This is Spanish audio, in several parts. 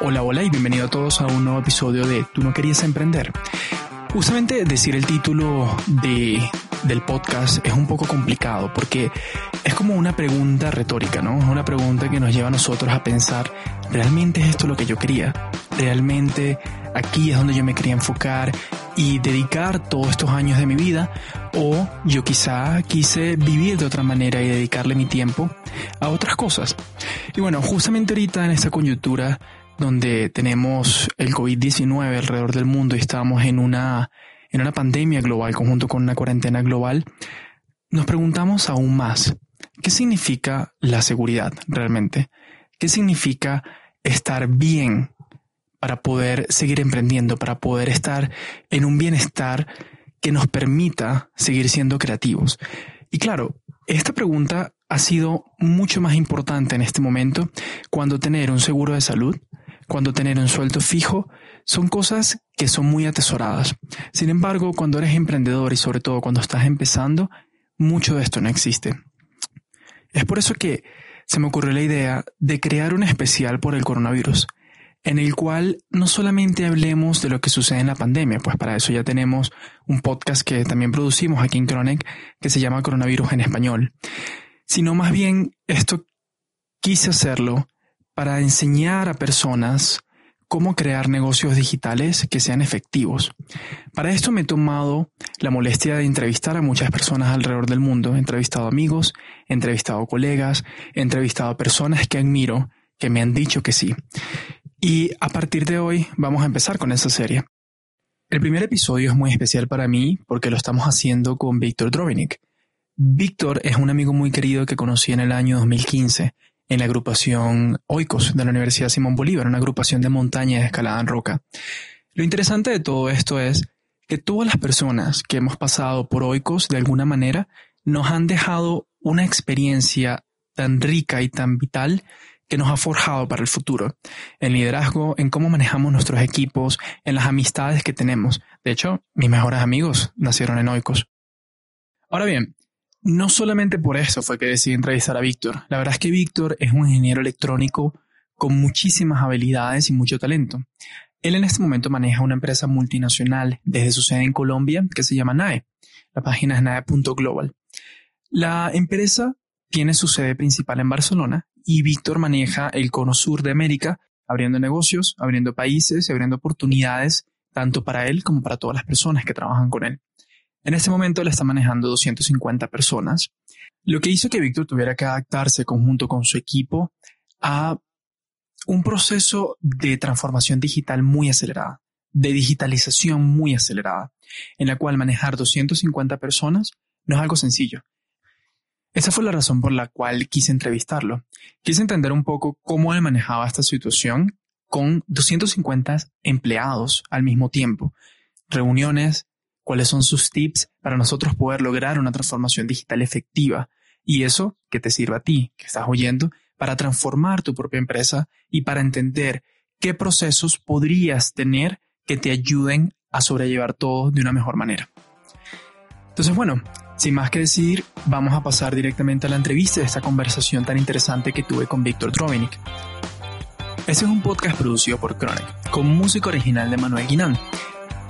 Hola, hola y bienvenido a todos a un nuevo episodio de Tú no querías emprender. Justamente decir el título de, del podcast es un poco complicado porque es como una pregunta retórica, ¿no? Es una pregunta que nos lleva a nosotros a pensar, ¿realmente es esto lo que yo quería? ¿Realmente aquí es donde yo me quería enfocar y dedicar todos estos años de mi vida? ¿O yo quizá quise vivir de otra manera y dedicarle mi tiempo a otras cosas? Y bueno, justamente ahorita en esta coyuntura donde tenemos el COVID-19 alrededor del mundo y estamos en una, en una pandemia global conjunto con una cuarentena global, nos preguntamos aún más, ¿qué significa la seguridad realmente? ¿Qué significa estar bien para poder seguir emprendiendo, para poder estar en un bienestar que nos permita seguir siendo creativos? Y claro, esta pregunta ha sido mucho más importante en este momento cuando tener un seguro de salud, cuando tener un sueldo fijo, son cosas que son muy atesoradas. Sin embargo, cuando eres emprendedor y sobre todo cuando estás empezando, mucho de esto no existe. Es por eso que se me ocurrió la idea de crear un especial por el coronavirus, en el cual no solamente hablemos de lo que sucede en la pandemia, pues para eso ya tenemos un podcast que también producimos aquí en Chronic que se llama Coronavirus en Español, sino más bien esto quise hacerlo para enseñar a personas cómo crear negocios digitales que sean efectivos. Para esto me he tomado la molestia de entrevistar a muchas personas alrededor del mundo. He entrevistado amigos, he entrevistado colegas, he entrevistado a personas que admiro, que me han dicho que sí. Y a partir de hoy vamos a empezar con esa serie. El primer episodio es muy especial para mí porque lo estamos haciendo con Víctor Drovinick. Víctor es un amigo muy querido que conocí en el año 2015 en la agrupación Oikos de la Universidad Simón Bolívar, una agrupación de montaña de escalada en roca. Lo interesante de todo esto es que todas las personas que hemos pasado por Oikos de alguna manera nos han dejado una experiencia tan rica y tan vital que nos ha forjado para el futuro, en liderazgo, en cómo manejamos nuestros equipos, en las amistades que tenemos. De hecho, mis mejores amigos nacieron en Oikos. Ahora bien, no solamente por eso fue que decidí entrevistar a Víctor. La verdad es que Víctor es un ingeniero electrónico con muchísimas habilidades y mucho talento. Él en este momento maneja una empresa multinacional desde su sede en Colombia que se llama NAE. La página es nae.global. La empresa tiene su sede principal en Barcelona y Víctor maneja el cono sur de América, abriendo negocios, abriendo países y abriendo oportunidades tanto para él como para todas las personas que trabajan con él. En este momento le está manejando 250 personas, lo que hizo que Víctor tuviera que adaptarse conjunto con su equipo a un proceso de transformación digital muy acelerada, de digitalización muy acelerada, en la cual manejar 250 personas no es algo sencillo. Esa fue la razón por la cual quise entrevistarlo. Quise entender un poco cómo él manejaba esta situación con 250 empleados al mismo tiempo, reuniones, cuáles son sus tips para nosotros poder lograr una transformación digital efectiva y eso que te sirva a ti, que estás oyendo, para transformar tu propia empresa y para entender qué procesos podrías tener que te ayuden a sobrellevar todo de una mejor manera. Entonces, bueno, sin más que decir, vamos a pasar directamente a la entrevista de esta conversación tan interesante que tuve con Víctor Drovinick. Este es un podcast producido por Chronic, con música original de Manuel Guinán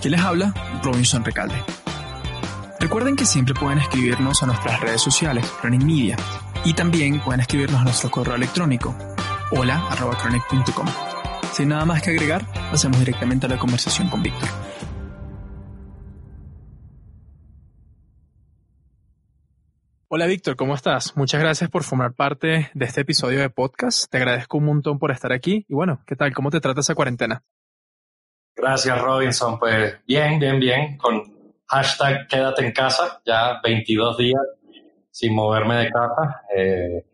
¿Quién les habla? Robinson Recalde. Recuerden que siempre pueden escribirnos a nuestras redes sociales, Chronic Media, y también pueden escribirnos a nuestro correo electrónico, hola.chronic.com. Sin nada más que agregar, pasemos directamente a la conversación con Víctor. Hola Víctor, ¿cómo estás? Muchas gracias por formar parte de este episodio de podcast. Te agradezco un montón por estar aquí. Y bueno, ¿qué tal? ¿Cómo te trata esa cuarentena? Gracias, Robinson. Pues bien, bien, bien. Con hashtag quédate en casa, ya 22 días sin moverme de casa. Eh,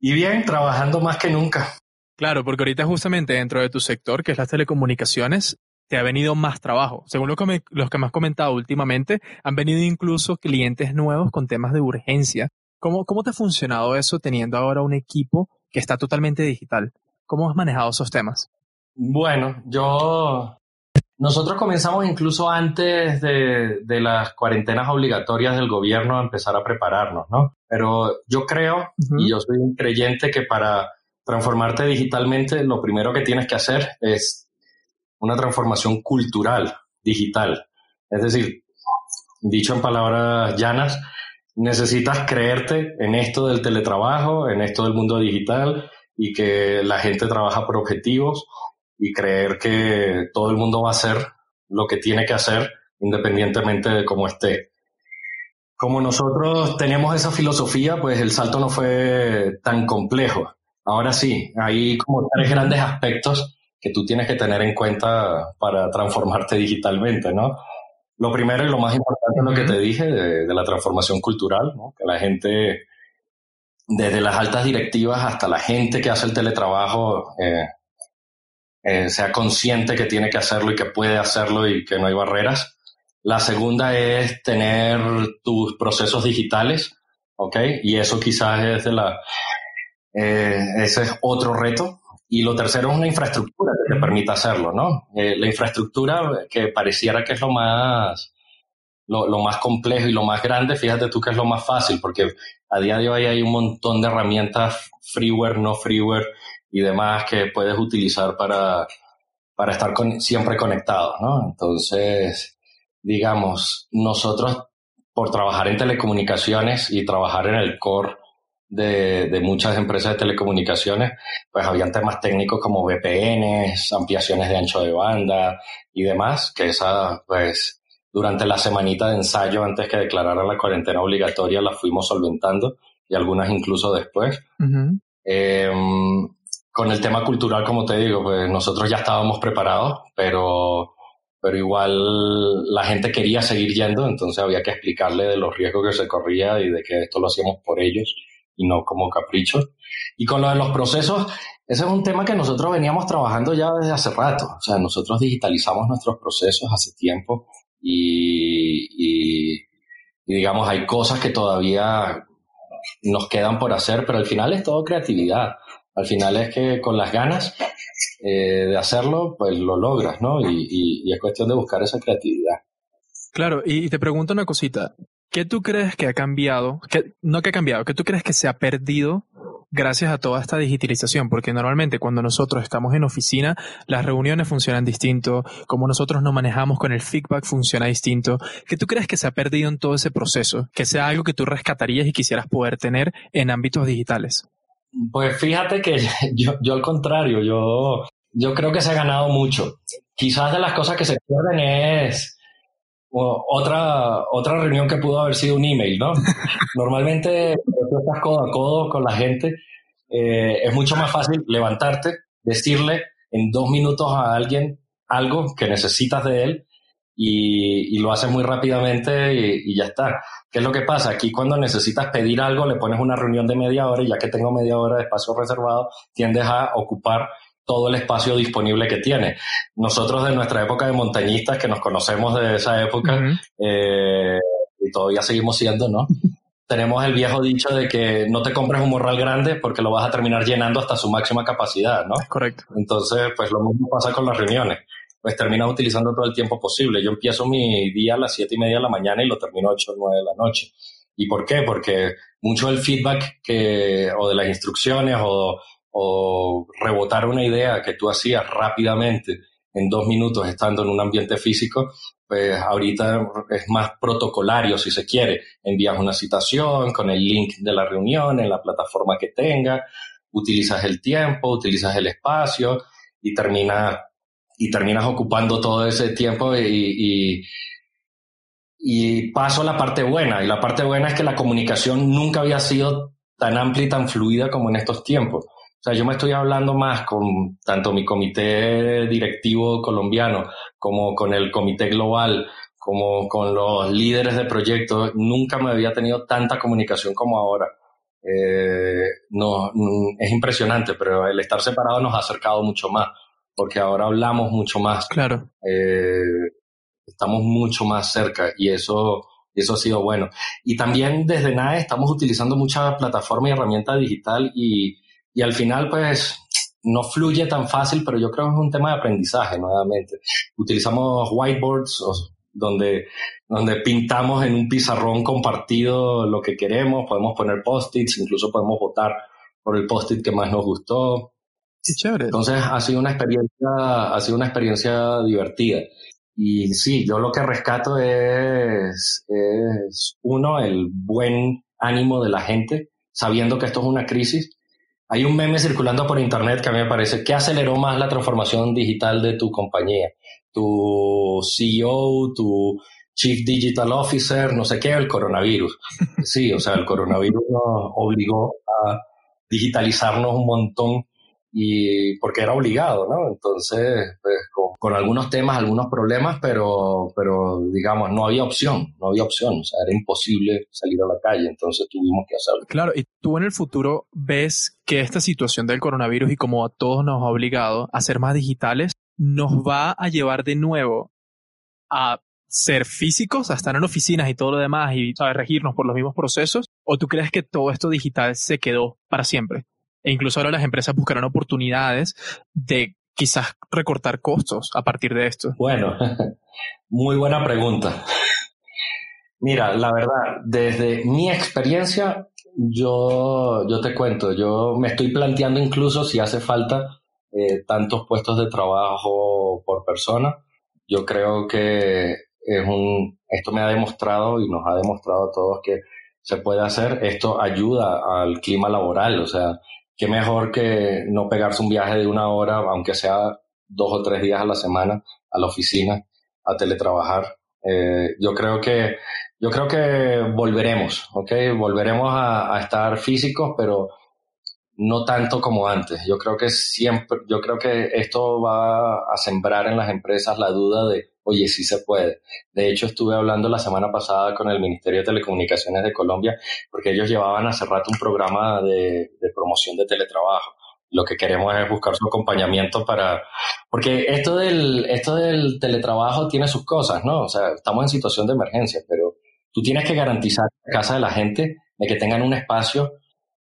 y bien, trabajando más que nunca. Claro, porque ahorita justamente dentro de tu sector, que es las telecomunicaciones, te ha venido más trabajo. Según lo que los que me has comentado últimamente, han venido incluso clientes nuevos con temas de urgencia. ¿Cómo, ¿Cómo te ha funcionado eso teniendo ahora un equipo que está totalmente digital? ¿Cómo has manejado esos temas? Bueno, yo... Nosotros comenzamos incluso antes de, de, las cuarentenas obligatorias del gobierno a empezar a prepararnos, ¿no? Pero yo creo, y yo soy un creyente, que para transformarte digitalmente, lo primero que tienes que hacer es una transformación cultural, digital. Es decir, dicho en palabras llanas, necesitas creerte en esto del teletrabajo, en esto del mundo digital y que la gente trabaja por objetivos y creer que todo el mundo va a hacer lo que tiene que hacer independientemente de cómo esté. Como nosotros tenemos esa filosofía, pues el salto no fue tan complejo. Ahora sí, hay como tres grandes aspectos que tú tienes que tener en cuenta para transformarte digitalmente, ¿no? Lo primero y lo más importante es lo que te dije de, la transformación cultural, ¿no? Que la gente, desde las altas directivas hasta la gente que hace el teletrabajo, eh, eh, sea consciente que tiene que hacerlo y que puede hacerlo y que no hay barreras. La segunda es tener tus procesos digitales, ¿ok? Y eso quizás es de la, eh, ese es otro reto. Y lo tercero es una infraestructura que te permita hacerlo, ¿no? Eh, la infraestructura que pareciera que es lo más, lo, lo, más complejo y lo más grande, fíjate tú que es lo más fácil, porque a día de hoy hay un montón de herramientas freeware, no freeware y demás que puedes utilizar para, para estar con, siempre conectado, ¿no? Entonces, digamos, nosotros por trabajar en telecomunicaciones y trabajar en el core de, de, muchas empresas de telecomunicaciones, pues habían temas técnicos como VPNs, ampliaciones de ancho de banda y demás, que esa, pues, durante la semanita de ensayo antes que declararan la cuarentena obligatoria la fuimos solventando y algunas incluso después. eh, con el tema cultural, como te digo, pues nosotros ya estábamos preparados, pero pero igual la gente quería seguir yendo, entonces había que explicarle de los riesgos que se corría y de que esto lo hacíamos por ellos y no como caprichos. Y con lo de los procesos, ese es un tema que nosotros veníamos trabajando ya desde hace rato. O sea, nosotros digitalizamos nuestros procesos hace tiempo y, digamos, hay cosas que todavía nos quedan por hacer, pero al final es todo creatividad. Al final es que con las ganas eh, de hacerlo, pues lo logras, ¿no? Y, es cuestión de buscar esa creatividad. Claro, y te pregunto una cosita. ¿Qué tú crees que ha cambiado? ¿Qué, no que ha cambiado, ¿qué tú crees que se ha perdido gracias a toda esta digitalización? Porque normalmente cuando nosotros estamos en oficina, las reuniones funcionan distinto, como nosotros nos manejamos con el feedback funciona distinto. ¿Qué tú crees que se ha perdido en todo ese proceso? Que sea algo que tú rescatarías y quisieras poder tener en ámbitos digitales. Pues fíjate que yo, yo al contrario, yo, yo creo que se ha ganado mucho. Quizás de las cosas que se pierden es otra, otra reunión que pudo haber sido un email, ¿no? Normalmente tú estás codo a codo con la gente, eh, es mucho más fácil levantarte, decirle en dos minutos a alguien algo que necesitas de él y, y lo haces muy rápidamente y, y, ya está. ¿Qué es lo que pasa? Aquí cuando necesitas pedir algo le pones una reunión de media hora y ya que tengo media hora de espacio reservado, tiendes a ocupar todo el espacio disponible que tiene. Nosotros de nuestra época de montañistas, que nos conocemos de esa época, uh -huh. eh, y todavía seguimos siendo, ¿no? Tenemos el viejo dicho de que no te compres un morral grande porque lo vas a terminar llenando hasta su máxima capacidad, ¿no? Correcto. Entonces, pues lo mismo pasa con las reuniones pues terminas utilizando todo el tiempo posible. Yo empiezo mi día a las siete y media de la mañana y lo termino a ocho o nueve de la noche. ¿Y por qué? Porque mucho del feedback que, o de las instrucciones o, o rebotar una idea que tú hacías rápidamente en dos minutos estando en un ambiente físico, pues ahorita es más protocolario si se quiere. Envías una citación con el link de la reunión en la plataforma que tenga, utilizas el tiempo, utilizas el espacio y terminas y terminas ocupando todo ese tiempo y, y, paso a la parte buena. Y la parte buena es que la comunicación nunca había sido tan amplia y tan fluida como en estos tiempos. O sea, yo me estoy hablando más con tanto mi comité directivo colombiano como con el comité global, como con los líderes de proyectos. Nunca me había tenido tanta comunicación como ahora. Eh, no, es impresionante, pero el estar separado nos ha acercado mucho más porque ahora hablamos mucho más. Claro. Eh, estamos mucho más cerca y eso, eso ha sido bueno. Y también desde NAE estamos utilizando mucha plataforma y herramienta digital y, y al final pues no fluye tan fácil, pero yo creo que es un tema de aprendizaje nuevamente. Utilizamos whiteboards donde, donde pintamos en un pizarrón compartido lo que queremos, podemos poner post-its, incluso podemos votar por el post-it que más nos gustó. Sí, chévere. Entonces ha sido una experiencia, ha sido una experiencia divertida. Y sí, yo lo que rescato es, es uno, el buen ánimo de la gente, sabiendo que esto es una crisis. Hay un meme circulando por internet que a mí me parece que aceleró más la transformación digital de tu compañía. Tu CEO, tu Chief Digital Officer, no sé qué, el coronavirus. Sí, o sea, el coronavirus nos obligó a digitalizarnos un montón y porque era obligado, ¿no? Entonces, pues, con, algunos temas, algunos problemas, pero, pero digamos, no había opción, no había opción, o sea, era imposible salir a la calle, entonces tuvimos que hacerlo. Claro, y tú en el futuro ves que esta situación del coronavirus y como a todos nos ha obligado a ser más digitales, nos va a llevar de nuevo a ser físicos, a estar en oficinas y todo lo demás y ¿sabes? regirnos por los mismos procesos? ¿O tú crees que todo esto digital se quedó para siempre? E incluso ahora las empresas buscarán oportunidades de quizás recortar costos a partir de esto. Bueno, muy buena pregunta. Mira, la verdad, desde mi experiencia, yo, yo te cuento, yo me estoy planteando incluso si hace falta eh, tantos puestos de trabajo por persona. Yo creo que es un, esto me ha demostrado y nos ha demostrado a todos que se puede hacer. Esto ayuda al clima laboral, o sea, qué mejor que no pegarse un viaje de una hora, aunque sea dos o tres días a la semana, a la oficina, a teletrabajar. Eh, yo creo que yo creo que volveremos, ¿ok? Volveremos a, a estar físicos, pero no tanto como antes. Yo creo que siempre, yo creo que esto va a sembrar en las empresas la duda de, oye, sí se puede. De hecho, estuve hablando la semana pasada con el Ministerio de Telecomunicaciones de Colombia, porque ellos llevaban hace rato un programa de, promoción de teletrabajo. Lo que queremos es buscar su acompañamiento para, porque esto del, esto del teletrabajo tiene sus cosas, ¿no? O sea, estamos en situación de emergencia, pero tú tienes que garantizar la casa de la gente de que tengan un espacio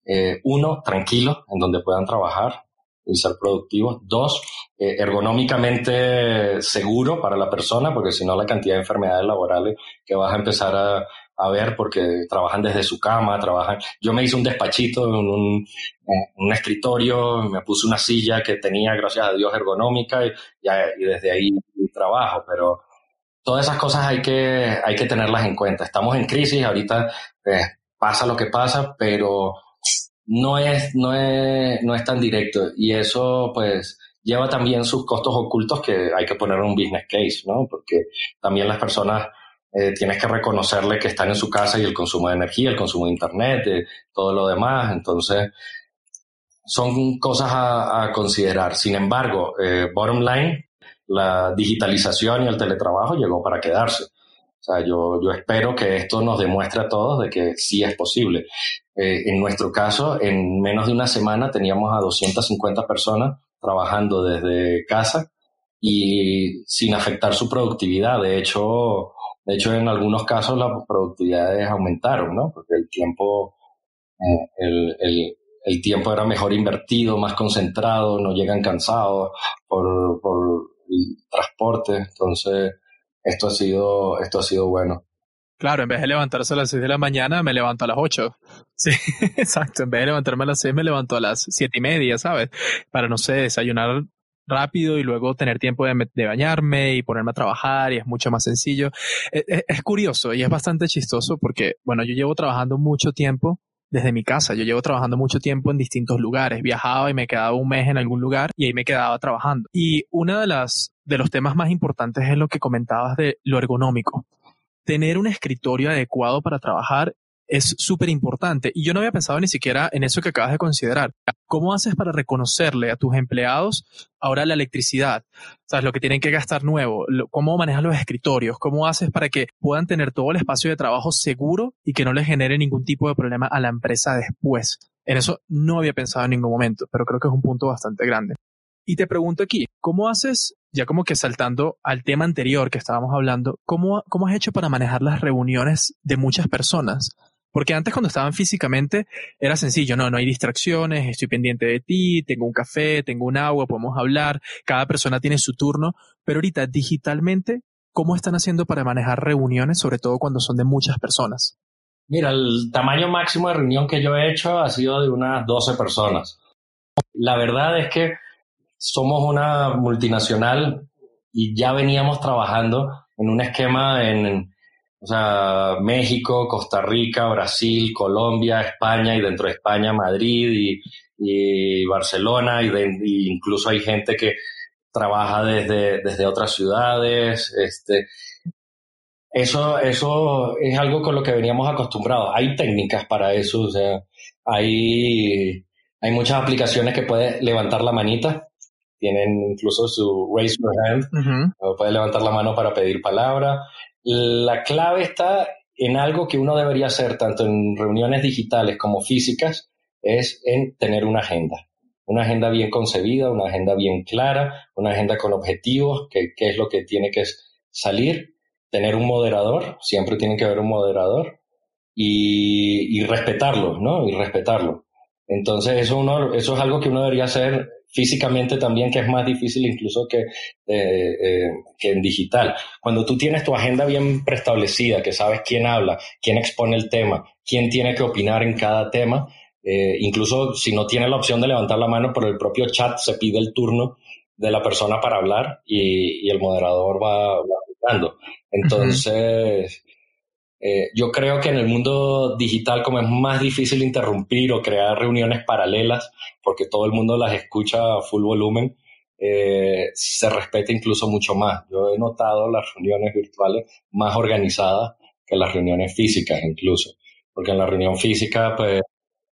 eh, uno, tranquilo, en donde puedan trabajar y ser productivos. Dos, eh, ergonómicamente seguro para la persona, porque si no la cantidad de enfermedades laborales que vas a empezar a, a ver porque trabajan desde su cama, trabajan. Yo me hice un despachito en un, un escritorio, me puse una silla que tenía, gracias a Dios, ergonómica y, y desde ahí trabajo, pero todas esas cosas hay que, hay que tenerlas en cuenta. Estamos en crisis, ahorita eh, pasa lo que pasa, pero no es, no es, no es tan directo y eso pues lleva también sus costos ocultos que hay que poner en un business case, ¿no? Porque también las personas eh, tienes que reconocerle que están en su casa y el consumo de energía, el consumo de internet, todo lo demás, entonces son cosas a, considerar. Sin embargo, eh, bottom line, la digitalización y el teletrabajo llegó para quedarse. Sea, yo, yo espero que esto nos demuestre a todos de que sí es posible. Eh, en nuestro caso, en menos de una semana teníamos a 250 personas trabajando desde casa y sin afectar su productividad. De hecho, de hecho, en algunos casos las productividades aumentaron, ¿no? Porque el tiempo, el, el, el, tiempo era mejor invertido, más concentrado, no llegan cansados por, por el transporte. Entonces, esto ha sido, esto ha sido bueno. Claro, en vez de levantarse a las 6 de la mañana, me levanto a las 8. Sí, exacto. En vez de levantarme a las 6, me levanto a las siete y media, ¿sabes? Para, no sé, desayunar rápido y luego tener tiempo de, de bañarme y ponerme a trabajar y es mucho más sencillo. Es, es, es, curioso y es bastante chistoso porque, bueno, yo llevo trabajando mucho tiempo desde mi casa. Yo llevo trabajando mucho tiempo en distintos lugares. Viajaba y me quedaba un mes en algún lugar y ahí me quedaba trabajando. Y una de las de los temas más importantes es lo que comentabas de lo ergonómico. Tener un escritorio adecuado para trabajar es súper importante. Y yo no había pensado ni siquiera en eso que acabas de considerar. ¿Cómo haces para reconocerle a tus empleados ahora la electricidad? ¿Sabes? Lo que tienen que gastar nuevo. ¿Cómo manejas los escritorios? ¿Cómo haces para que puedan tener todo el espacio de trabajo seguro y que no les genere ningún tipo de problema a la empresa después? En eso no había pensado en ningún momento, pero creo que es un punto bastante grande. Y te pregunto aquí, ¿cómo haces, ya como que saltando al tema anterior que estábamos hablando, ¿cómo, cómo has hecho para manejar las reuniones de muchas personas? Porque antes cuando estaban físicamente era sencillo, no, no hay distracciones, estoy pendiente de ti, tengo un café, tengo un agua, podemos hablar, cada persona tiene su turno, pero ahorita digitalmente, ¿cómo están haciendo para manejar reuniones, sobre todo cuando son de muchas personas? Mira, el tamaño máximo de reunión que yo he hecho ha sido de unas 12 personas. La verdad es que somos una multinacional y ya veníamos trabajando en un esquema en, o sea, México, Costa Rica, Brasil, Colombia, España y dentro de España Madrid y, Barcelona y, incluso hay gente que trabaja desde, desde otras ciudades. Este, eso, eso es algo con lo que veníamos acostumbrados. Hay técnicas para eso, o sea, hay, hay muchas aplicaciones que puedes levantar la manita, tienen incluso su raise your hand, puedes levantar la mano para pedir palabra. La clave está en algo que uno debería hacer tanto en reuniones digitales como físicas, es en tener una agenda. Una agenda bien concebida, una agenda bien clara, una agenda con objetivos, qué es lo que tiene que salir tener un moderador, siempre tiene que haber un moderador y, respetarlo, ¿no? Y respetarlo. Entonces eso, uno, eso es algo que uno debería hacer físicamente también, que es más difícil incluso que, eh, eh, que en digital. Cuando tú tienes tu agenda bien preestablecida, que sabes quién habla, quién expone el tema, quién tiene que opinar en cada tema, eh, incluso si no tiene la opción de levantar la mano por el propio chat, se pide el turno de la persona para hablar y, el moderador va, va entonces, eh, yo creo que en el mundo digital, como es más difícil interrumpir o crear reuniones paralelas, porque todo el mundo las escucha a full volumen, eh, se respeta incluso mucho más. Yo he notado las reuniones virtuales más organizadas que las reuniones físicas incluso, porque en la reunión física, pues...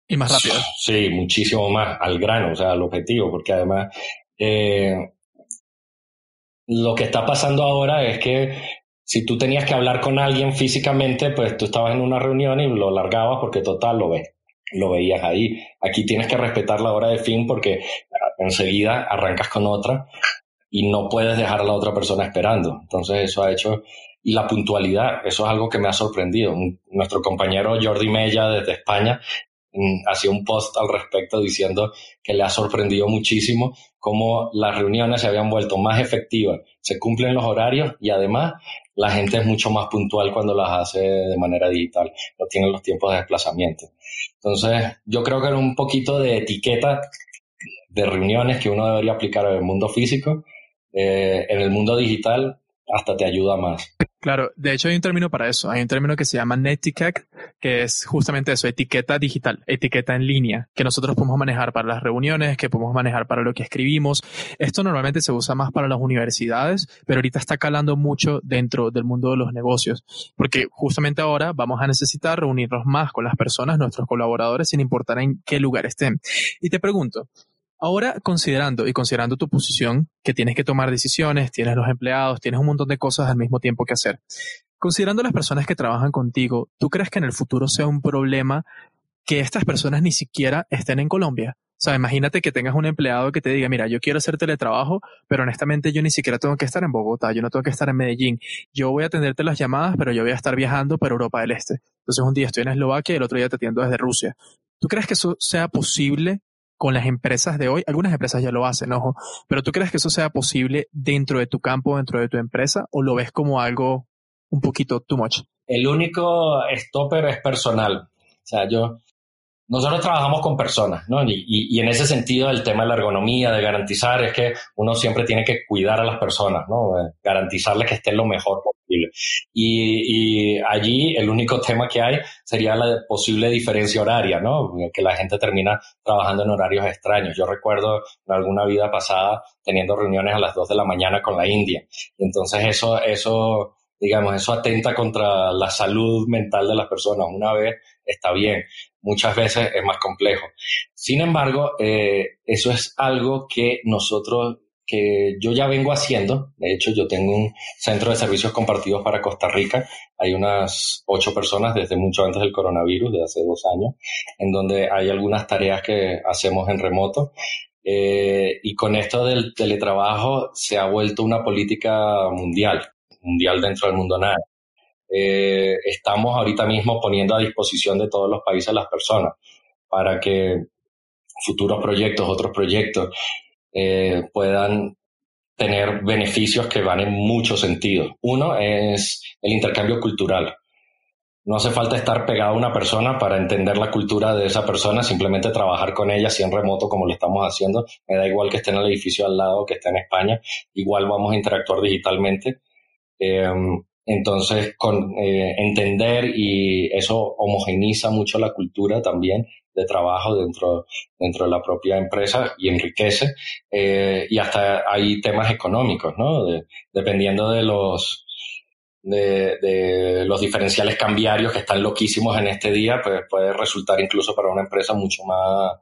Y más rápido. Sí, muchísimo más al grano, o sea, al objetivo, porque además eh, lo que está pasando ahora es que si tú tenías que hablar con alguien físicamente, pues tú estabas en una reunión y lo largabas porque total lo ves, lo veías ahí. Aquí tienes que respetar la hora de fin porque enseguida arrancas con otra y no puedes dejar a la otra persona esperando. Entonces eso ha hecho y la puntualidad, eso es algo que me ha sorprendido. Nuestro compañero Jordi Mella desde España Mm, hacía un post al respecto diciendo que le ha sorprendido muchísimo cómo las reuniones se habían vuelto más efectivas, se cumplen los horarios y además la gente es mucho más puntual cuando las hace de manera digital, no tienen los tiempos de desplazamiento. Entonces, yo creo que era un poquito de etiqueta de reuniones que uno debería aplicar en el mundo físico, eh, en el mundo digital hasta te ayuda más. Claro, de hecho hay un término para eso, hay un término que se llama Netiquette, que es justamente eso, etiqueta digital, etiqueta en línea, que nosotros podemos manejar para las reuniones, que podemos manejar para lo que escribimos. Esto normalmente se usa más para las universidades, pero ahorita está calando mucho dentro del mundo de los negocios, porque justamente ahora vamos a necesitar reunirnos más con las personas, nuestros colaboradores, sin importar en qué lugar estén. Y te pregunto, Ahora, considerando y considerando tu posición, que tienes que tomar decisiones, tienes los empleados, tienes un montón de cosas al mismo tiempo que hacer. Considerando las personas que trabajan contigo, ¿tú crees que en el futuro sea un problema que estas personas ni siquiera estén en Colombia? O sea, imagínate que tengas un empleado que te diga, mira, yo quiero hacer teletrabajo, pero honestamente yo ni siquiera tengo que estar en Bogotá, yo no tengo que estar en Medellín. Yo voy a atenderte las llamadas, pero yo voy a estar viajando para Europa del Este. Entonces un día estoy en Eslovaquia y el otro día te atiendo desde Rusia. ¿Tú crees que eso sea posible con las empresas de hoy. Algunas empresas ya lo hacen, ojo, pero ¿tú crees que eso sea posible dentro de tu campo, dentro de tu empresa, o lo ves como algo un poquito too much? El único stopper es personal. O sea, yo, nosotros trabajamos con personas, ¿no? Y, y, en ese sentido, el tema de la ergonomía, de garantizar, es que uno siempre tiene que cuidar a las personas, ¿no? Eh, garantizarles que estén lo mejor posible. Y, y, allí el único tema que hay sería la posible diferencia horaria, ¿no? Que la gente termina trabajando en horarios extraños. Yo recuerdo en alguna vida pasada teniendo reuniones a las 2 de la mañana con la India. Entonces eso, eso, digamos, eso atenta contra la salud mental de las personas. Una vez está bien, muchas veces es más complejo. Sin embargo, eh, eso es algo que nosotros, que yo ya vengo haciendo. De hecho, yo tengo un centro de servicios compartidos para Costa Rica. Hay unas ocho personas desde mucho antes del coronavirus, de hace dos años, en donde hay algunas tareas que hacemos en remoto. Eh, y con esto del teletrabajo se ha vuelto una política mundial, mundial dentro del mundo nada. Eh, estamos ahorita mismo poniendo a disposición de todos los países las personas para que futuros proyectos, otros proyectos, eh, puedan tener beneficios que van en muchos sentidos. Uno es el intercambio cultural. no hace falta estar pegado a una persona para entender la cultura de esa persona, simplemente trabajar con ella, si en remoto como lo estamos haciendo. Me da igual que esté en el edificio al lado, que esté en España, igual vamos a interactuar digitalmente. Em, entonces, con eh, entender y eso homogeniza mucho la cultura también de trabajo dentro, dentro de la propia empresa y enriquece. Eh, y hasta hay temas económicos, ¿no? dependiendo de los, de, los diferenciales cambiarios que están loquísimos en este día, pues puede resultar incluso para una empresa mucho más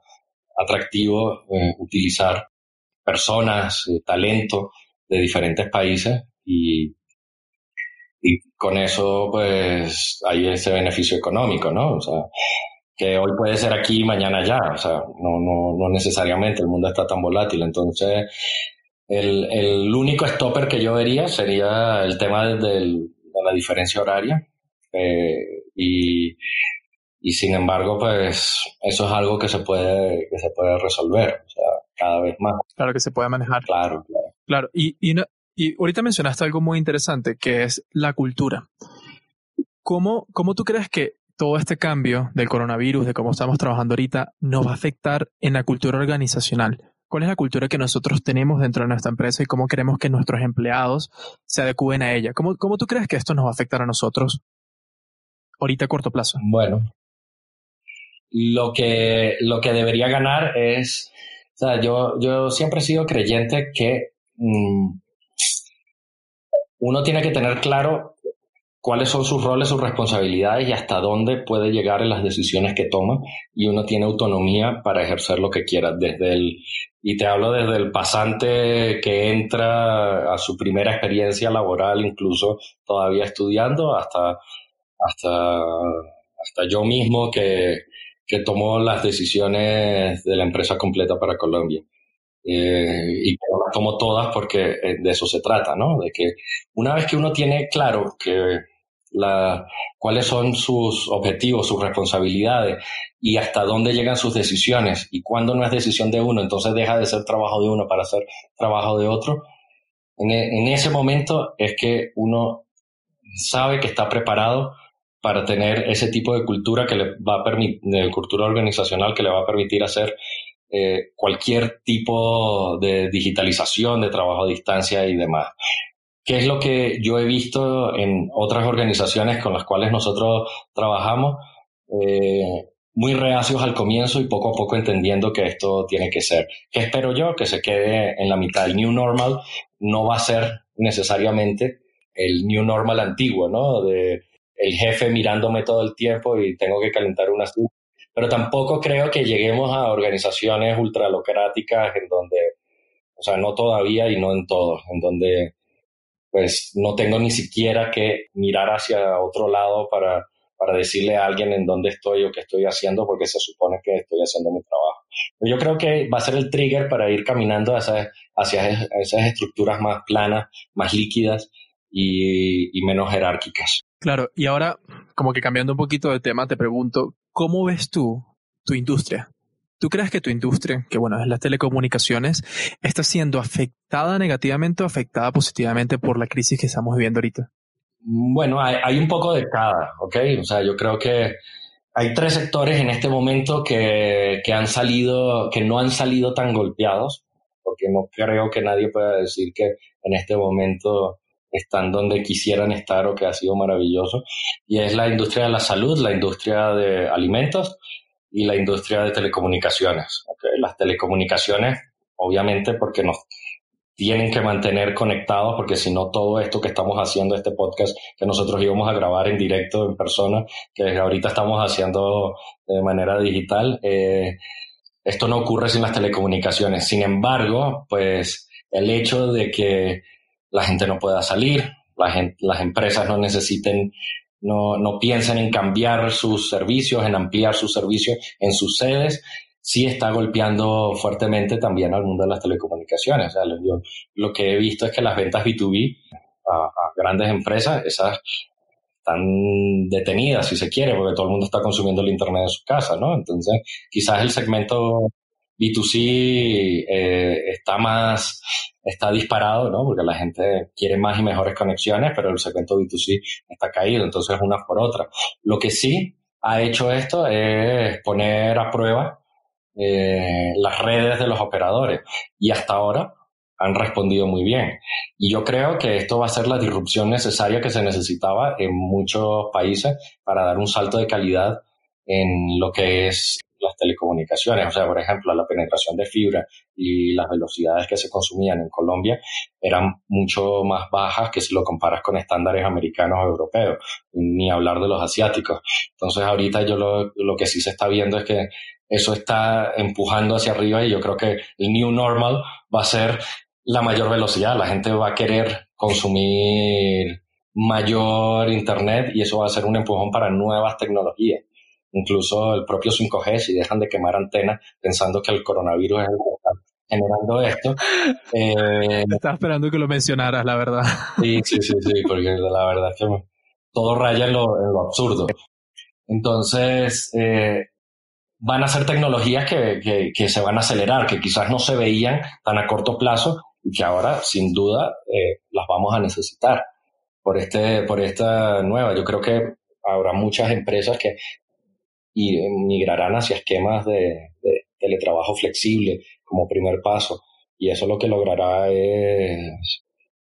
atractivo eh, utilizar personas, talento de diferentes países y, y con eso pues hay ese beneficio económico, ¿no? O sea, que hoy puede ser aquí y mañana ya, o sea, no, no, no necesariamente, el mundo está tan volátil, entonces el, el único stopper que yo vería sería el tema del, de la diferencia horaria eh, y, y sin embargo pues eso es algo que se puede, que se puede resolver, o sea, cada vez más. Claro que se puede manejar. Claro, claro. Claro, y, y, y ahorita mencionaste algo muy interesante, que es la cultura. ¿Cómo, ¿Cómo tú crees que todo este cambio del coronavirus, de cómo estamos trabajando ahorita, nos va a afectar en la cultura organizacional? ¿Cuál es la cultura que nosotros tenemos dentro de nuestra empresa y cómo queremos que nuestros empleados se adecúen a ella? ¿Cómo, cómo tú crees que esto nos va a afectar a nosotros ahorita a corto plazo? Bueno, lo que, lo que debería ganar es, o sea, yo, yo siempre he sido creyente que mm, uno tiene que tener claro cuáles son sus roles, sus responsabilidades y hasta dónde puede llegar en las decisiones que toma y uno tiene autonomía para ejercer lo que quiera desde el y te hablo desde el pasante que entra a su primera experiencia laboral incluso todavía estudiando hasta hasta hasta yo mismo que que tomó las decisiones de la empresa completa para Colombia. Eh, y las tomo todas porque eh, de eso se trata, ¿no? De que una vez que uno tiene claro que la, cuáles son sus objetivos, sus responsabilidades y hasta dónde llegan sus decisiones y cuándo no es decisión de uno, entonces deja de ser trabajo de uno para ser trabajo de otro. En, e, en ese momento es que uno sabe que está preparado para tener ese tipo de cultura que le va a permitir, cultura organizacional que le va a permitir hacer eh, cualquier tipo de digitalización, de trabajo a distancia y demás. ¿Qué es lo que yo he visto en otras organizaciones con las cuales nosotros trabajamos? Eh, muy reacios al comienzo y poco a poco entendiendo que esto tiene que ser. ¿Qué espero yo? Que se quede en la mitad. El new normal no va a ser necesariamente el new normal antiguo, ¿no? De el jefe mirándome todo el tiempo y tengo que calentar una pero tampoco creo que lleguemos a organizaciones ultralocráticas en donde, o sea, no todavía y no en todos, en donde pues no tengo ni siquiera que mirar hacia otro lado para, para decirle a alguien en dónde estoy o qué estoy haciendo porque se supone que estoy haciendo mi trabajo. Yo creo que va a ser el trigger para ir caminando hacia, hacia esas estructuras más planas, más líquidas y, y menos jerárquicas. Claro, y ahora, como que cambiando un poquito de tema, te pregunto, ¿cómo ves tú tu industria? ¿Tú crees que tu industria, que bueno, es las telecomunicaciones, está siendo afectada negativamente o afectada positivamente por la crisis que estamos viviendo ahorita? Bueno, hay, un poco de cada, ¿ok? O sea, yo creo que hay tres sectores en este momento que, que han salido, que no han salido tan golpeados, porque no creo que nadie pueda decir que en este momento están donde quisieran estar o que ha sido maravilloso. Y es la industria de la salud, la industria de alimentos y la industria de telecomunicaciones. Las telecomunicaciones, obviamente, porque nos tienen que mantener conectados, porque si no, todo esto que estamos haciendo, este podcast que nosotros íbamos a grabar en directo, en persona, que ahorita estamos haciendo de manera digital, eh, esto no ocurre sin las telecomunicaciones. Sin embargo, pues el hecho de que la gente no pueda salir, las empresas no necesiten, no, no piensen en cambiar sus servicios, en ampliar sus servicios en sus sedes, sí está golpeando fuertemente también al mundo de las telecomunicaciones. yo, lo que he visto es que las ventas B2B a, grandes empresas, esas están detenidas, si se quiere, porque todo el mundo está consumiendo el Internet en su casa, ¿no? Entonces, quizás el segmento B2C eh, está más está disparado, ¿no? Porque la gente quiere más y mejores conexiones, pero el segmento B2C está caído, entonces una por otra. Lo que sí ha hecho esto es poner a prueba eh, las redes de los operadores y hasta ahora han respondido muy bien. Y yo creo que esto va a ser la disrupción necesaria que se necesitaba en muchos países para dar un salto de calidad en lo que es las telecomunicaciones. O sea, por ejemplo, la penetración de fibra y las velocidades que se consumían en Colombia eran mucho más bajas que si lo comparas con estándares americanos o europeos, ni hablar de los asiáticos. Entonces, ahorita yo lo, que sí se está viendo es que eso está empujando hacia arriba y yo creo que el new normal va a ser la mayor velocidad. La gente va a querer consumir mayor internet y eso va a ser un empujón para nuevas tecnologías incluso el propio 5G, si dejan de quemar antenas pensando que el coronavirus es el que está generando esto. Eh, Estaba esperando que lo mencionaras, la verdad. Sí, sí, sí, sí, porque la verdad es que todo raya en lo, absurdo. Entonces, eh, van a ser tecnologías que, que, se van a acelerar, que quizás no se veían tan a corto plazo y que ahora, sin duda, eh, las vamos a necesitar por, este, por esta nueva. Yo creo que habrá muchas empresas que y migrarán hacia esquemas de, teletrabajo flexible como primer paso. Y eso lo que logrará es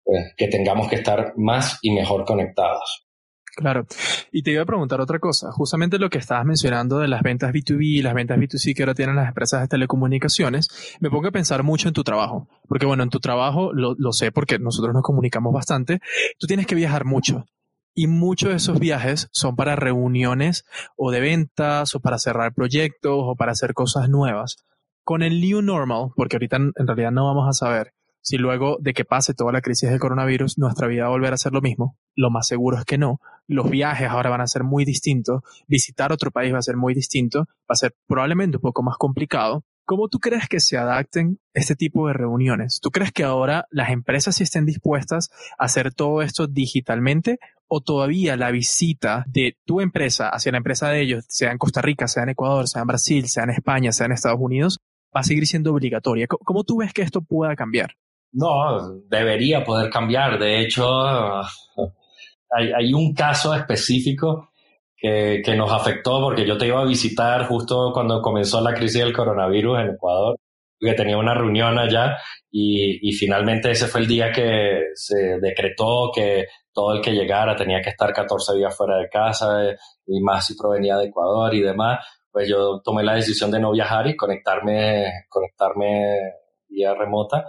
pues, que tengamos que estar más y mejor conectados. Claro. Y te iba a preguntar otra cosa. Justamente lo que estabas mencionando de las ventas B2B y las ventas B2C que ahora tienen las empresas de telecomunicaciones, me pongo a pensar mucho en tu trabajo. Porque bueno, en tu trabajo, lo, lo sé porque nosotros nos comunicamos bastante, tú tienes que viajar mucho. Y muchos de esos viajes son para reuniones o de ventas o para cerrar proyectos o para hacer cosas nuevas. Con el New Normal, porque ahorita en realidad no vamos a saber si luego de que pase toda la crisis del coronavirus nuestra vida va a volver a ser lo mismo. Lo más seguro es que no. Los viajes ahora van a ser muy distintos. Visitar otro país va a ser muy distinto. Va a ser probablemente un poco más complicado. ¿Cómo tú crees que se adapten este tipo de reuniones? ¿Tú crees que ahora las empresas sí estén dispuestas a hacer todo esto digitalmente o todavía la visita de tu empresa hacia la empresa de ellos, sea en Costa Rica, sea en Ecuador, sea en Brasil, sea en España, sea en Estados Unidos, va a seguir siendo obligatoria? ¿Cómo tú ves que esto pueda cambiar? No, debería poder cambiar. De hecho, hay, un caso específico que, que, nos afectó porque yo te iba a visitar justo cuando comenzó la crisis del coronavirus en Ecuador, que tenía una reunión allá y, y, finalmente ese fue el día que se decretó que todo el que llegara tenía que estar 14 días fuera de casa y más si provenía de Ecuador y demás. Pues yo tomé la decisión de no viajar y conectarme, conectarme vía remota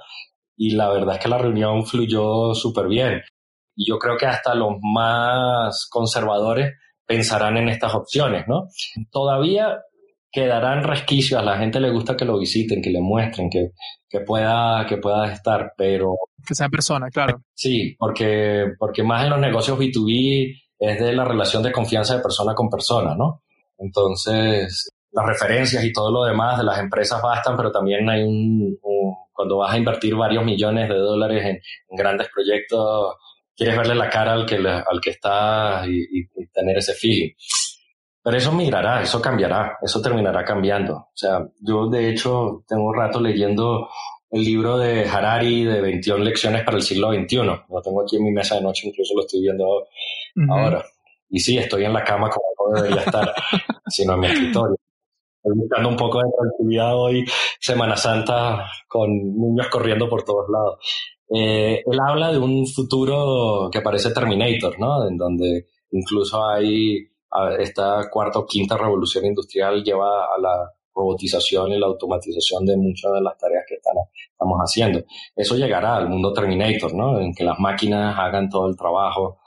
y la verdad es que la reunión fluyó súper bien. Y yo creo que hasta los más conservadores pensarán en estas opciones, ¿no? Todavía quedarán resquicios, a la gente le gusta que lo visiten, que le muestren, que, que, pueda, que pueda estar, pero... Que sea persona, claro. Sí, porque, porque más en los negocios B2B es de la relación de confianza de persona con persona, ¿no? Entonces, las referencias y todo lo demás de las empresas bastan, pero también hay un, cuando vas a invertir varios millones de dólares en, en grandes proyectos, quieres verle la cara al que, al que está y, tener ese feeling. Pero eso migrará, eso cambiará, eso terminará cambiando. O sea, yo de hecho tengo un rato leyendo el libro de Harari de 21 lecciones para el siglo XXI. Lo tengo aquí en mi mesa de noche, incluso lo estoy viendo ahora. Y sí, estoy en la cama como no debería estar, sino en mi escritorio. Estoy buscando un poco de tranquilidad hoy, Semana Santa, con niños corriendo por todos lados. Eh, él habla de un futuro que parece Terminator, ¿no? En donde incluso hay esta cuarta o quinta revolución industrial lleva a la robotización y la automatización de muchas de las tareas que estamos haciendo. Eso llegará al mundo Terminator, ¿no? En que las máquinas hagan todo el trabajo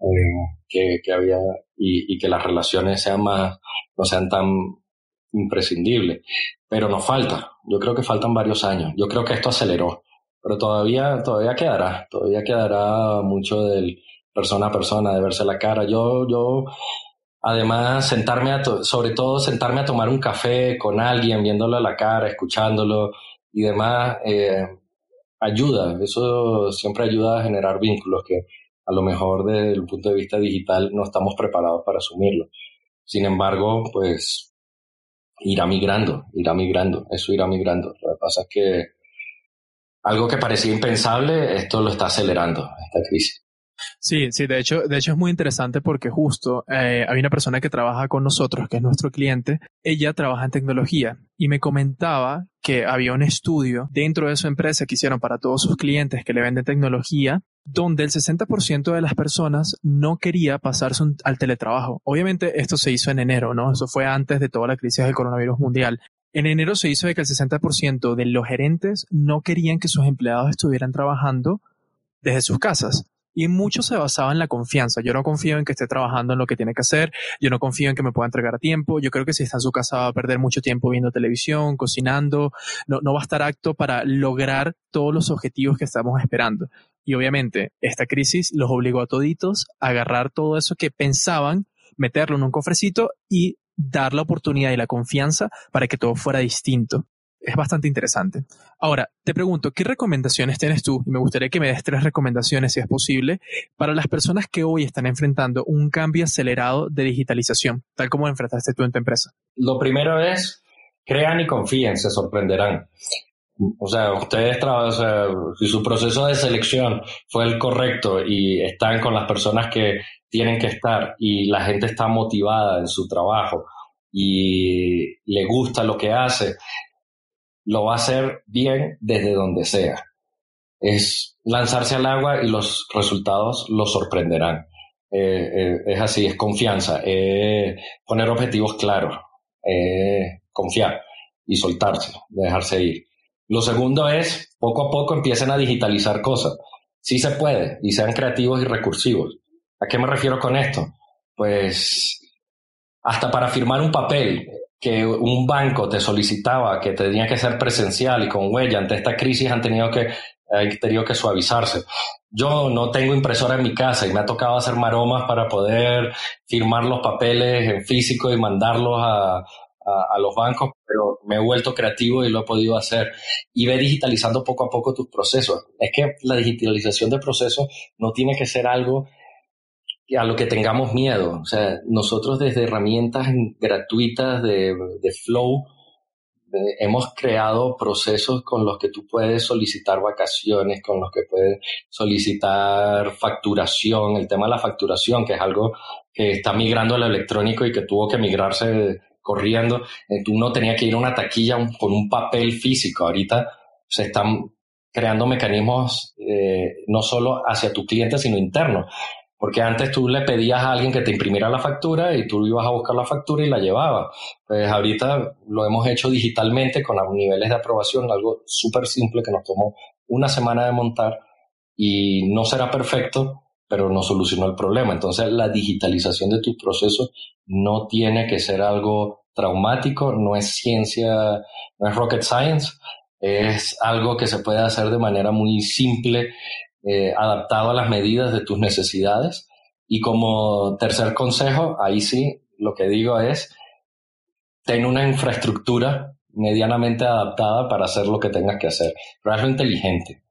eh, que, había y, y, que las relaciones sean más, no sean tan imprescindibles. Pero nos falta. Yo creo que faltan varios años. Yo creo que esto aceleró pero todavía, todavía quedará, todavía quedará mucho del persona a persona, de verse la cara. Yo, yo, además, sentarme a, sobre todo sentarme a tomar un café con alguien, viéndolo a la cara, escuchándolo y demás, eh, ayuda, eso siempre ayuda a generar vínculos que a lo mejor desde el punto de vista digital no estamos preparados para asumirlo. Sin embargo, pues irá migrando, irá migrando, eso irá migrando. Lo que pasa es que algo que parecía impensable, esto lo está acelerando, esta crisis. Sí, sí, de hecho, de hecho es muy interesante porque justo eh, hay una persona que trabaja con nosotros, que es nuestro cliente, ella trabaja en tecnología y me comentaba que había un estudio dentro de su empresa que hicieron para todos sus clientes que le venden tecnología, donde el 60% de las personas no quería pasarse al teletrabajo. Obviamente esto se hizo en enero, ¿no? Eso fue antes de toda la crisis del coronavirus mundial. En enero se hizo de que el 60% de los gerentes no querían que sus empleados estuvieran trabajando desde sus casas. Y mucho se basaba en la confianza. Yo no confío en que esté trabajando en lo que tiene que hacer. Yo no confío en que me pueda entregar a tiempo. Yo creo que si está en su casa va a perder mucho tiempo viendo televisión, cocinando. No, no va a estar acto para lograr todos los objetivos que estamos esperando. Y obviamente esta crisis los obligó a toditos a agarrar todo eso que pensaban, meterlo en un cofrecito y dar la oportunidad y la confianza para que todo fuera distinto es bastante interesante. Ahora, te pregunto, ¿qué recomendaciones tienes tú? Y me gustaría que me des tres recomendaciones, si es posible, para las personas que hoy están enfrentando un cambio acelerado de digitalización, tal como enfrentaste tú en tu empresa. Lo primero es, crean y confíen, se sorprenderán. O sea, ustedes trabajan, si su proceso de selección fue el correcto y están con las personas que tienen que estar y la gente está motivada en su trabajo y le gusta lo que hace, lo va a hacer bien desde donde sea. Es lanzarse al agua y los resultados lo sorprenderán. Eh, eh, es así, es confianza, poner objetivos claros, confiar y soltarse, dejarse ir. Lo segundo es, poco a poco empiecen a digitalizar cosas. Sí se puede y sean creativos y recursivos. ¿A qué me refiero con esto? Pues hasta para firmar un papel, que un banco te solicitaba que tenía que ser presencial y con huella ante esta crisis han tenido que, tenido que suavizarse. Yo no tengo impresora en mi casa y me ha tocado hacer maromas para poder firmar los papeles en físico y mandarlos a, a, los bancos, pero me he vuelto creativo y lo he podido hacer. Y ve digitalizando poco a poco tus procesos. Es que la digitalización de procesos no tiene que ser algo a lo que tengamos miedo. O sea, nosotros desde herramientas gratuitas de, Flow hemos creado procesos con los que tú puedes solicitar vacaciones, con los que puedes solicitar facturación, el tema de la facturación, que es algo que está migrando al electrónico y que tuvo que migrarse corriendo. Eh, tú no tenías que ir a una taquilla con un papel físico. Ahorita se están creando mecanismos eh, no solo hacia tu cliente, sino interno. Porque antes tú le pedías a alguien que te imprimiera la factura y tú ibas a buscar la factura y la llevaba. Pues ahorita lo hemos hecho digitalmente con niveles de aprobación, algo súper simple que nos tomó una semana de montar y no será perfecto, pero no solucionó el problema. Entonces la digitalización de tus procesos no tiene que ser algo traumático, no es ciencia, no es rocket science, es algo que se puede hacer de manera muy simple eh, adaptado a las medidas de tus necesidades. Y como tercer consejo, ahí sí, lo que digo es, ten una infraestructura medianamente adaptada para hacer lo que tengas que hacer, pero hazlo inteligente.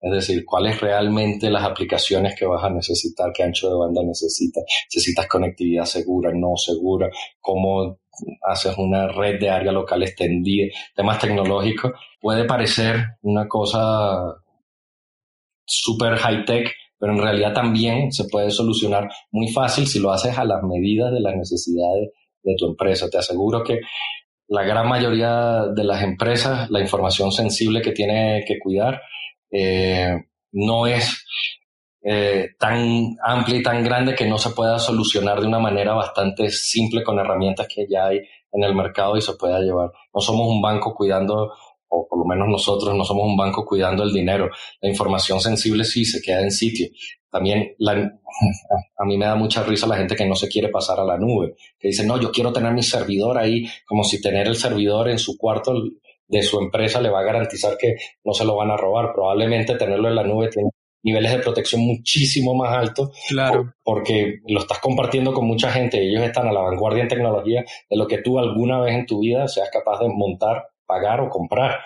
Es decir, cuáles realmente las aplicaciones que vas a necesitar, qué ancho de banda necesitas, necesitas conectividad segura, no segura, cómo haces una red de área local extendida, temas tecnológicos. Puede parecer una cosa super high tech, pero en realidad también se puede solucionar muy fácil si lo haces a las medidas de las necesidades de tu empresa. Te aseguro que la gran mayoría de las empresas, la información sensible que tiene que cuidar eh, no es eh, tan amplia y tan grande que no se pueda solucionar de una manera bastante simple con herramientas que ya hay en el mercado y se pueda llevar. No somos un banco cuidando o por lo menos nosotros no somos un banco cuidando el dinero. La información sensible sí se queda en sitio. También la, a mí me da mucha risa la gente que no se quiere pasar a la nube, que dice, no, yo quiero tener mi servidor ahí, como si tener el servidor en su cuarto de su empresa le va a garantizar que no se lo van a robar. Probablemente tenerlo en la nube tiene niveles de protección muchísimo más altos. Claro. Porque lo estás compartiendo con mucha gente y ellos están a la vanguardia en tecnología de lo que tú alguna vez en tu vida seas capaz de montar pagar o comprar.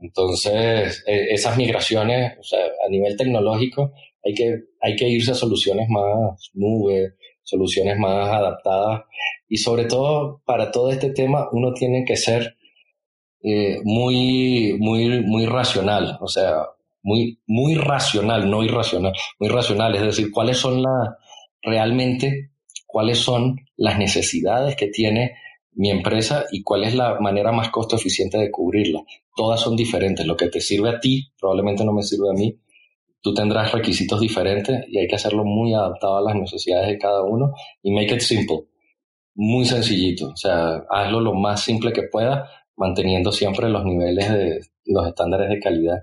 Entonces, e, esas migraciones, o sea, a nivel tecnológico, hay que, hay que irse a soluciones más nube, soluciones más adaptadas. Y sobre todo, para todo este tema, uno tiene que ser eh, muy, muy, muy racional, o sea, muy, muy racional, no irracional, muy racional, es decir, cuáles son las, realmente, cuáles son las necesidades que tiene mi empresa y cuál es la manera más costo eficiente de cubrirla. Todas son diferentes. Lo que te sirve a ti probablemente no me sirve a mí. Tú tendrás requisitos diferentes y hay que hacerlo muy adaptado a las necesidades de cada uno y make it simple. Muy sencillito. O sea, hazlo lo más simple que pueda, manteniendo siempre los niveles de los estándares de calidad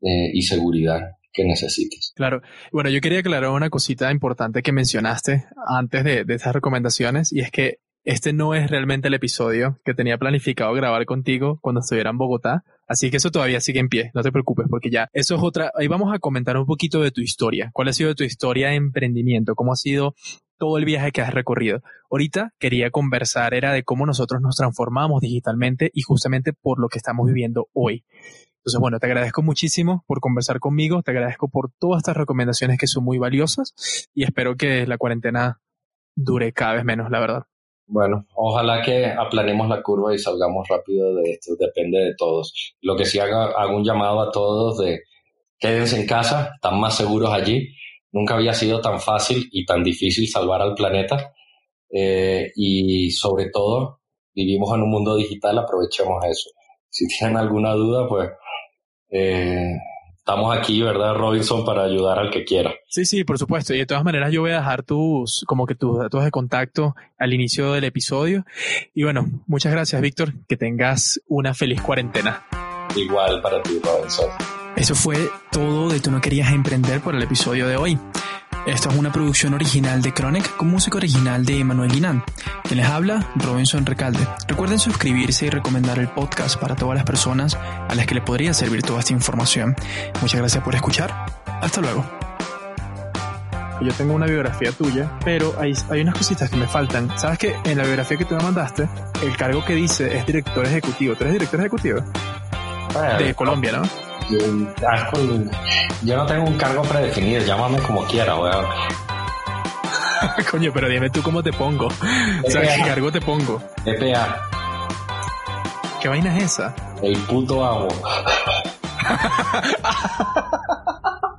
eh, y seguridad que necesites. Claro. Bueno, yo quería aclarar una cosita importante que mencionaste antes de, de estas recomendaciones y es que este no es realmente el episodio que tenía planificado grabar contigo cuando estuviera en Bogotá, así que eso todavía sigue en pie, no te preocupes porque ya eso es otra, ahí vamos a comentar un poquito de tu historia, cuál ha sido tu historia de emprendimiento, cómo ha sido todo el viaje que has recorrido. Ahorita quería conversar era de cómo nosotros nos transformamos digitalmente y justamente por lo que estamos viviendo hoy. Entonces, bueno, te agradezco muchísimo por conversar conmigo, te agradezco por todas estas recomendaciones que son muy valiosas y espero que la cuarentena dure cada vez menos, la verdad. Bueno, ojalá que aplanemos la curva y salgamos rápido de esto, depende de todos. Lo que sí haga, hago un llamado a todos de quédense en casa, están más seguros allí. Nunca había sido tan fácil y tan difícil salvar al planeta. Eh, y sobre todo, vivimos en un mundo digital, aprovechemos eso. Si tienen alguna duda, pues eh, estamos aquí, ¿verdad, Robinson, para ayudar al que quiera? Sí, sí, por supuesto. Y de todas maneras yo voy a dejar tus, como que tus datos de contacto al inicio del episodio. Y bueno, muchas gracias, Víctor. Que tengas una feliz cuarentena. Igual para ti, Robinson. Eso fue todo de Tú no querías emprender por el episodio de hoy. Esto es una producción original de Chronic con música original de Emanuel Guinán. Quien les habla, Robinson Recalde. Recuerden suscribirse y recomendar el podcast para todas las personas a las que le podría servir toda esta información. Muchas gracias por escuchar. Hasta luego. Yo tengo una biografía tuya, pero hay, hay unas cositas que me faltan. ¿Sabes que en la biografía que tú me mandaste, el cargo que dice es director ejecutivo? ¿Tú eres director ejecutivo? de Colombia, ¿no? Yo no tengo un cargo predefinido, llámame como quiera, weón. Coño, pero dime tú cómo te pongo. O sea, ¿qué cargo te pongo? EPA. ¿Qué vaina es esa? El puto amo.